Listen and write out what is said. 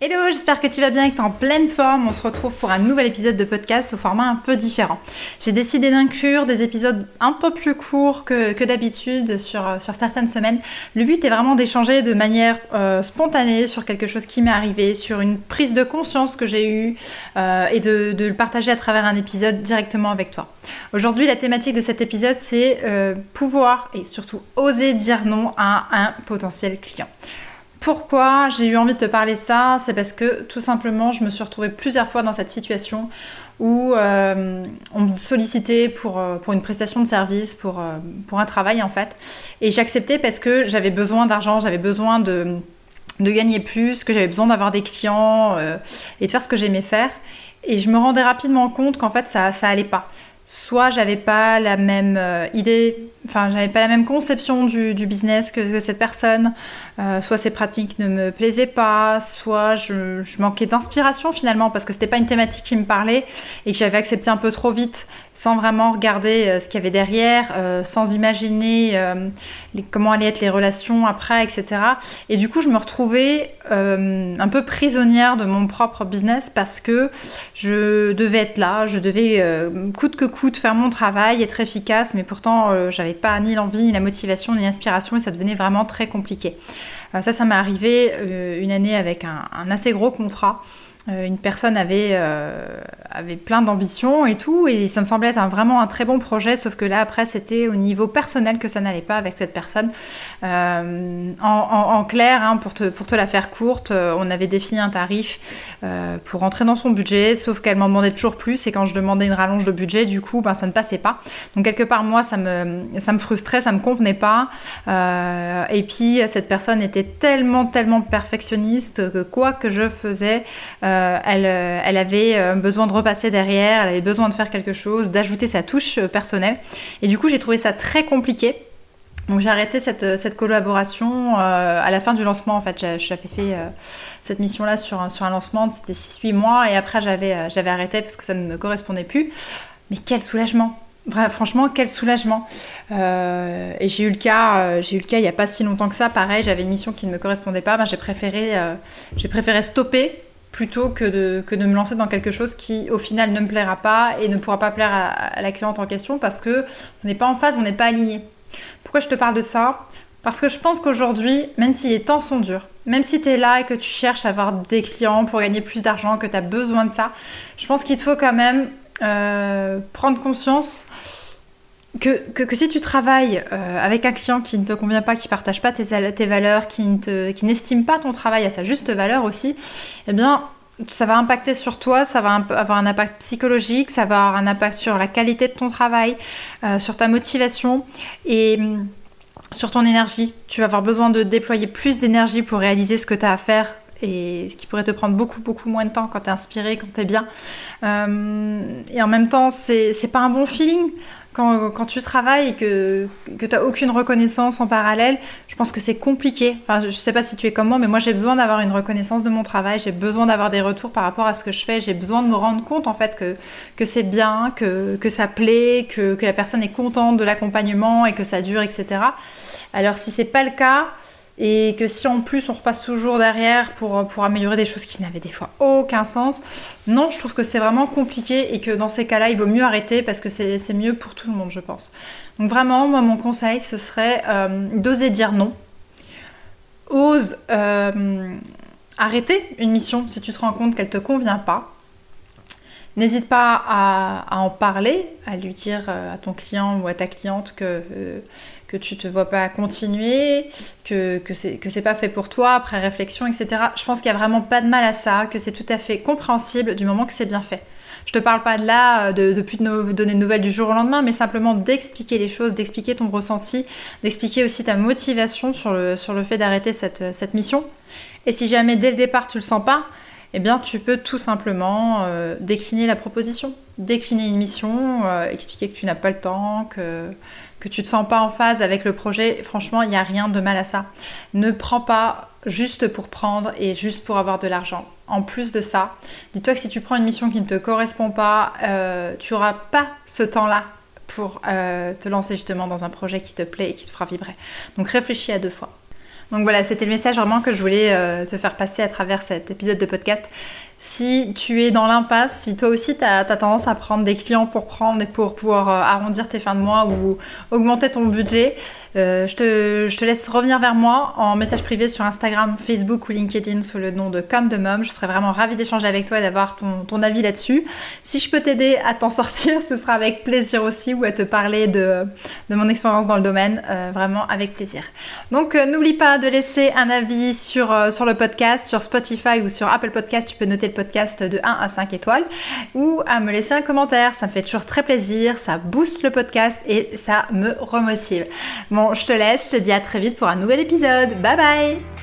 Hello, j'espère que tu vas bien et que tu es en pleine forme. On se retrouve pour un nouvel épisode de podcast au format un peu différent. J'ai décidé d'inclure des épisodes un peu plus courts que, d'habitude sur, certaines semaines. Le but est vraiment d'échanger de manière euh, spontanée sur quelque chose qui m'est arrivé, sur une prise de conscience que j'ai eue euh, et de, le partager à travers un épisode directement avec toi. Aujourd'hui, la thématique de cet épisode, c'est euh, pouvoir et surtout oser dire non à un potentiel client. Pourquoi j'ai eu envie de te parler ça? C'est parce que tout simplement, je me suis retrouvée plusieurs fois dans cette situation où euh, on me sollicitait pour, euh, pour une prestation de service, pour, euh, pour un travail en fait. Et j'acceptais parce que j'avais besoin d'argent, j'avais besoin de, de, gagner plus, que j'avais besoin d'avoir des clients et de faire ce que j'aimais faire. Et je me rendais rapidement compte qu'en fait ça, ça allait pas. Soit j'avais pas la même idée enfin, j'avais pas la même conception du, business que, cette personne. Euh, soit ses pratiques ne me plaisaient pas, soit je, manquais d'inspiration finalement parce que c'était pas une thématique qui me parlait et que j'avais accepté un peu trop vite sans vraiment regarder euh, ce qu'il y avait derrière, euh, sans imaginer comment allaient être les relations après, etc. Et du coup, je me retrouvais un peu prisonnière de mon propre business parce que je devais être là, je devais coûte que coûte faire mon travail, être efficace, mais pourtant j'avais pas ni l'envie, ni la motivation, ni l'inspiration et ça devenait vraiment très compliqué. Euh, ça, ça m'est arrivé euh, une année avec un assez gros contrat une personne avait, euh, avait plein d'ambitions et tout, et ça me semblait être vraiment un très bon projet, sauf que là, après, c'était au niveau personnel que ça n'allait pas avec cette personne. Euh, en, clair, hein, pour, te, pour la faire courte, on avait défini un tarif pour rentrer dans son budget, sauf qu'elle m'en demandait toujours plus, et quand je demandais une rallonge de budget, du coup, ben, ça ne passait pas. Donc, quelque part, moi, ça me, ça me frustrait, ça me convenait pas. et puis, cette personne était tellement, tellement perfectionniste que quoi que je faisais, euh, euh, elle, avait euh, besoin de repasser derrière, elle avait besoin de faire quelque chose, d'ajouter sa touche personnelle. Et du coup, j'ai trouvé ça très compliqué. Donc j'ai arrêté cette, collaboration à la fin du lancement. En fait, j'avais fait cette mission-là sur, un lancement, c'était 6-8 mois, et après j'avais arrêté parce que ça ne me correspondait plus. Mais quel soulagement Franchement, quel soulagement. et j'ai eu le cas, j'ai eu le cas il n'y a pas si longtemps que ça. Pareil, j'avais une mission qui ne me correspondait pas. Ben, j'ai préféré stopper plutôt que de, me lancer dans quelque chose qui au final ne me plaira pas et ne pourra pas plaire à, la cliente en question parce que on n'est pas en phase, on n'est pas aligné. Pourquoi je te parle de ça? Parce que je pense qu'aujourd'hui, même si les temps sont durs, même si tu es là et que tu cherches à avoir des clients pour gagner plus d'argent, que tu as besoin de ça, je pense qu'il te faut quand même euh, prendre conscience que, si tu travailles euh, avec un client qui ne te convient pas, qui ne partage pas tes, tes valeurs, qui, n'estime pas ton travail à sa juste valeur aussi, eh bien, ça va impacter sur toi, ça va avoir un impact psychologique, ça va avoir un impact sur la qualité de ton travail, euh, sur ta motivation et mm, sur ton énergie. Tu vas avoir besoin de déployer plus d'énergie pour réaliser ce que tu as à faire et ce qui pourrait te prendre beaucoup beaucoup moins de temps quand tu es inspiré, quand tu es bien. Euh, et en même temps, c'est pas un bon feeling quand, tu travailles et que, que tu n'as aucune reconnaissance en parallèle, je pense que c'est compliqué. Enfin, je ne sais pas si tu es comme moi, mais moi j'ai besoin d'avoir une reconnaissance de mon travail, j'ai besoin d'avoir des retours par rapport à ce que je fais, j'ai besoin de me rendre compte en fait que, que c'est bien, que, que, ça plaît, que, que la personne est contente de l'accompagnement et que ça dure, etc. Alors si c'est pas le cas, et que si en plus on repasse toujours derrière pour, pour améliorer des choses qui n'avaient des fois aucun sens, non, je trouve que c'est vraiment compliqué et que dans ces cas-là, il vaut mieux arrêter parce que c'est mieux pour tout le monde, je pense. Donc vraiment, moi, mon conseil, ce serait euh, d'oser dire non. Ose euh, arrêter une mission si tu te rends compte qu'elle ne te convient pas. N'hésite pas à, en parler, à lui dire euh, à ton client ou à ta cliente que que tu te vois pas continuer, que, que c'est que c'est pas fait pour toi après réflexion, etc. Je pense qu'il y a vraiment pas de mal à ça, que c'est tout à fait compréhensible du moment que c'est bien fait. Je te parle pas de là, de, de plus de donner de nouvelles du jour au lendemain, mais simplement d'expliquer les choses, d'expliquer ton ressenti, d'expliquer aussi ta motivation sur le, sur le fait d'arrêter cette, cette mission. Et si jamais dès le départ tu le sens pas, eh bien tu peux tout simplement euh, décliner la proposition, décliner une mission, euh, expliquer que tu n'as pas le temps, que, que tu ne te sens pas en phase avec le projet. Franchement, il n'y a rien de mal à ça. Ne prends pas juste pour prendre et juste pour avoir de l'argent. En plus de ça, dis-toi que si tu prends une mission qui ne te correspond pas, euh, tu n'auras pas ce temps-là pour te lancer justement dans un projet qui te plaît et qui te fera vibrer. Donc réfléchis à deux fois. Donc voilà, c'était le message vraiment que je voulais euh, te faire passer à travers cet épisode de podcast. Si tu es dans l'impasse, si toi aussi tu as, tendance à prendre des clients pour prendre et pour pouvoir euh, arrondir tes fins de mois ou augmenter ton budget, euh, je, te, laisse revenir vers moi en message privé sur Instagram, Facebook ou LinkedIn sous le nom de Comme de Mom. Je serais vraiment ravie d'échanger avec toi et d'avoir ton, avis là-dessus. Si je peux t'aider à t'en sortir, ce sera avec plaisir aussi ou à te parler de, mon expérience dans le domaine, euh, vraiment avec plaisir. Donc n'oublie pas de laisser un avis sur, sur le podcast, sur Spotify ou sur Apple Podcast. Tu peux noter podcast de 1 à 5 étoiles ou à me laisser un commentaire. Ça me fait toujours très plaisir, ça booste le podcast et ça me remotive je te laisse, je te dis à très vite pour un nouvel épisode. Bye bye